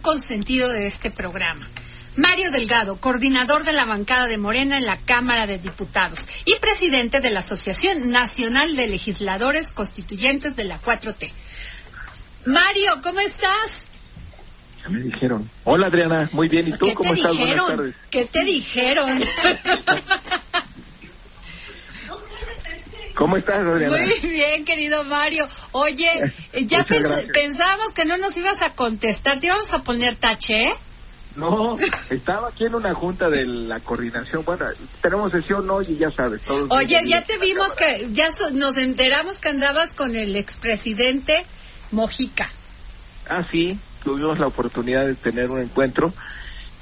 consentido de este programa. Mario Delgado, coordinador de la bancada de Morena en la Cámara de Diputados y presidente de la Asociación Nacional de Legisladores Constituyentes de la 4T. Mario, ¿cómo estás? Ya me dijeron. Hola Adriana, muy bien. ¿Y tú ¿Qué cómo estás? Buenas dijeron? tardes. ¿Qué te dijeron? ¿Cómo estás Adriana? Muy bien, querido Mario. Oye, ya pens- pensábamos que no nos ibas a contestar. ¿Te íbamos a poner tache? eh? No, estaba aquí en una junta de la coordinación. Bueno, tenemos sesión hoy y ya sabes. Todos Oye, ya te vimos cámara. que ya so- nos enteramos que andabas con el expresidente Mojica. Ah, sí, tuvimos la oportunidad de tener un encuentro.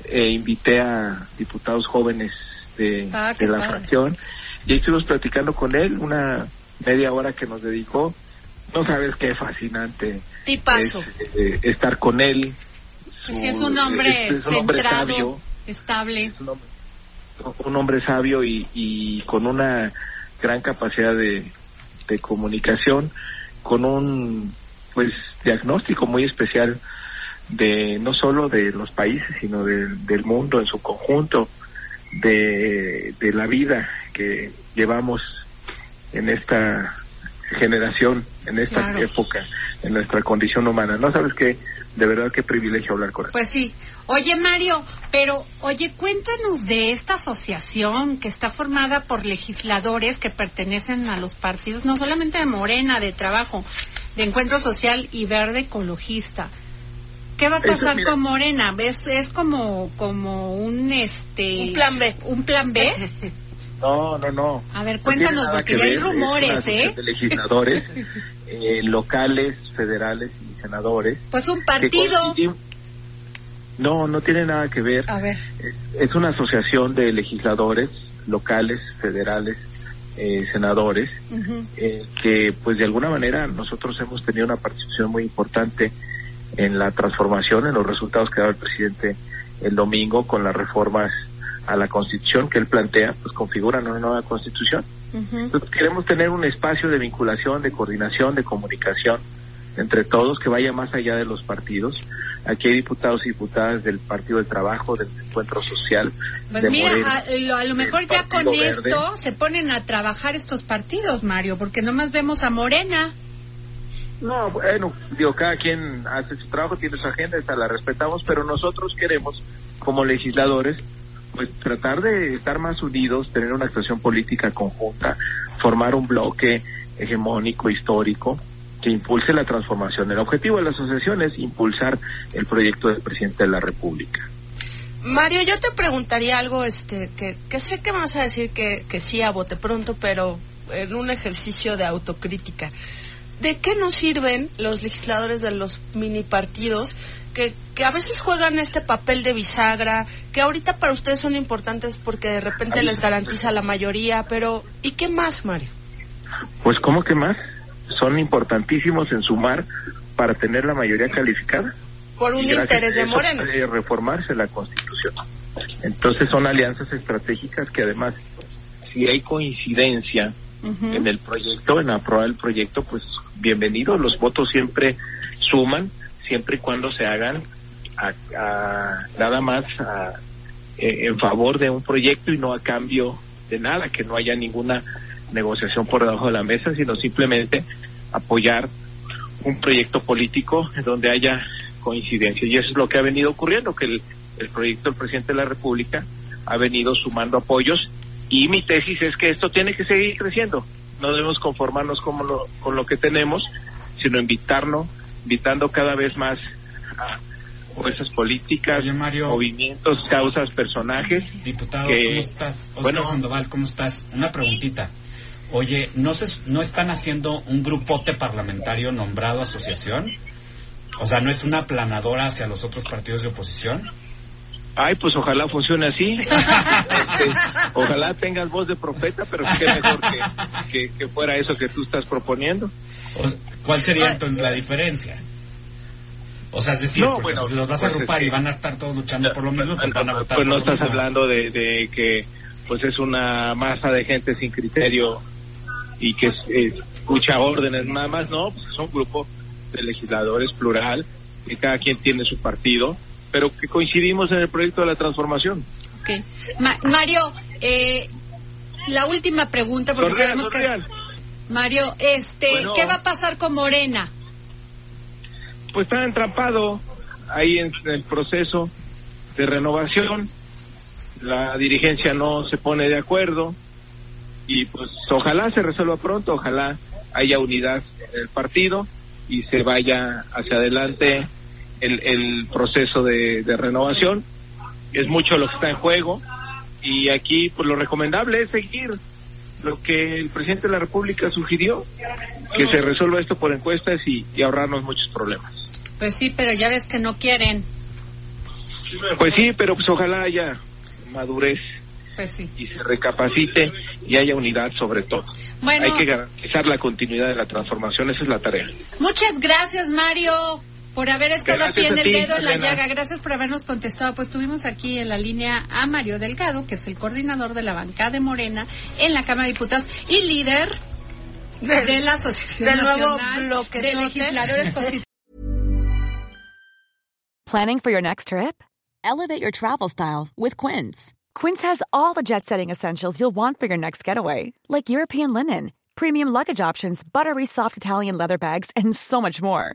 Eh, invité a diputados jóvenes de, Ah, de la padre. fracción y estuvimos platicando con él una media hora que nos dedicó. No sabes qué fascinante Tipazo. es, eh, estar con él. Su- sí, es un hombre es- es un hombre centrado, sabio. estable. es un hombre, un hombre sabio y, y con una gran capacidad de, de comunicación, con un pues diagnóstico muy especial de no solo de los países, sino del- del mundo en su conjunto, de, de la vida que llevamos en esta generación, en esta Claro. época, en nuestra condición humana. No sabes qué, de verdad qué privilegio hablar con él. Pues sí. Oye, Mario, pero, oye, cuéntanos de esta asociación que está formada por legisladores que pertenecen a los partidos, no solamente de Morena, de Trabajo, de Encuentro Social y Verde Ecologista. ¿Qué va a pasar con Morena? ¿Es, es como, como un, este... Un plan B. ¿Un plan B? No, no, no. A ver, No cuéntanos, porque que ya hay rumores, ¿eh? De legisladores eh, locales, federales y senadores. Pues un partido. No, no tiene nada que ver. A ver. Es, es una asociación de legisladores locales, federales, eh, senadores, eh, que pues de alguna manera nosotros hemos tenido una participación muy importante en la transformación, en los resultados que daba el presidente el domingo con las reformas a la constitución que él plantea, pues configuran una nueva constitución. Ujú. Entonces, queremos tener un espacio de vinculación, de coordinación, de comunicación entre todos que vaya más allá de los partidos. Aquí hay diputados y diputadas del Partido del Trabajo, del Encuentro Social, Pues de mira, Morena. a, lo- a lo del mejor ya con Verde. esto se ponen a trabajar estos partidos, Mario, porque nomás vemos a Morena. No, bueno, digo, cada quien hace su trabajo, tiene su agenda, esa la respetamos, pero nosotros queremos, como legisladores, pues tratar de estar más unidos, tener una actuación política conjunta, formar un bloque hegemónico, histórico, que impulse la transformación. El objetivo de la asociación es impulsar el proyecto del presidente de la República. Mario, yo te preguntaría algo, este, que, que sé que me vas a decir que, que sí a bote pronto, pero en un ejercicio de autocrítica. ¿De qué nos sirven los legisladores de los mini partidos que, que a veces juegan este papel de bisagra, que ahorita para ustedes son importantes porque de repente les garantiza la mayoría, pero ¿y qué más, Mario? Pues, ¿cómo que más? Son importantísimos en sumar para tener la mayoría calificada. Por un interés de eso Morena. puede reformarse la Constitución. Entonces son alianzas estratégicas que además, si hay coincidencia en el proyecto, en aprobar el proyecto, pues bienvenido. Los votos siempre suman, siempre y cuando se hagan a, nada más eh, en favor de un proyecto y no a cambio de nada, que no haya ninguna negociación por debajo de la mesa, sino simplemente apoyar un proyecto político en donde haya coincidencia. Y eso es lo que ha venido ocurriendo, que el, el proyecto del presidente de la República ha venido sumando apoyos y mi tesis es que esto tiene que seguir creciendo. No debemos conformarnos con lo, con lo que tenemos, sino invitarnos, invitando cada vez más a fuerzas políticas, Oye, Mario. movimientos, causas, personajes. Diputado, que- ¿cómo estás? Oscar bueno. Sandoval, ¿cómo estás? Una preguntita. Oye, ¿no, se, ¿no están haciendo un grupote parlamentario nombrado asociación? O sea, ¿no es una planadora hacia los otros partidos de oposición? Ay, pues ojalá funcione así. Este, ojalá tengas voz de profeta, pero qué mejor que, que, que fuera eso que tú estás proponiendo. ¿Cuál sería entonces la diferencia? O sea, es decir, No, porque, bueno, pues, los vas a pues, agrupar es que- y van a estar todos luchando por lo mismo, pues van a votar Pues no por estás mismo. hablando de, de que pues es una masa de gente sin criterio y que es- escucha órdenes nada más, no, pues es un grupo de legisladores plural, que cada quien tiene su partido, pero que coincidimos en el proyecto de la transformación. Ok. Ma- Mario, eh, la última pregunta, porque Sonrían, sabemos que... Mario, este, Bueno. ¿qué va a pasar con Morena? pues está entrampado ahí en el proceso de renovación. La dirigencia no se pone de acuerdo y pues ojalá se resuelva pronto, ojalá haya unidad en el partido y se vaya hacia adelante el, el proceso de, de renovación. Es mucho lo que está en juego y aquí pues lo recomendable es seguir lo que el presidente de la República sugirió, que se resuelva esto por encuestas y, y ahorrarnos muchos problemas. Pues sí, pero ya ves que no quieren. Pues sí, pero pues ojalá haya madurez Pues sí. y se recapacite y haya unidad sobre todo. Bueno, Hay que garantizar la continuidad de la transformación, esa es la tarea. muchas gracias, Mario, por haber estado Gracias aquí en a el ti, dedo en la llaga. Gracias por habernos contestado. Pues tuvimos aquí en la línea a Mario Delgado, que es el coordinador de la bancada de Morena en la Cámara de Diputados y líder de la Asociación del nuevo bloque de Legisladores Constitucionales. Planning for your next trip? Elevate your travel style with Quince. Quince has all the jet setting essentials you'll want for your next getaway, like European linen, premium luggage options, buttery soft Italian leather bags, and so much more.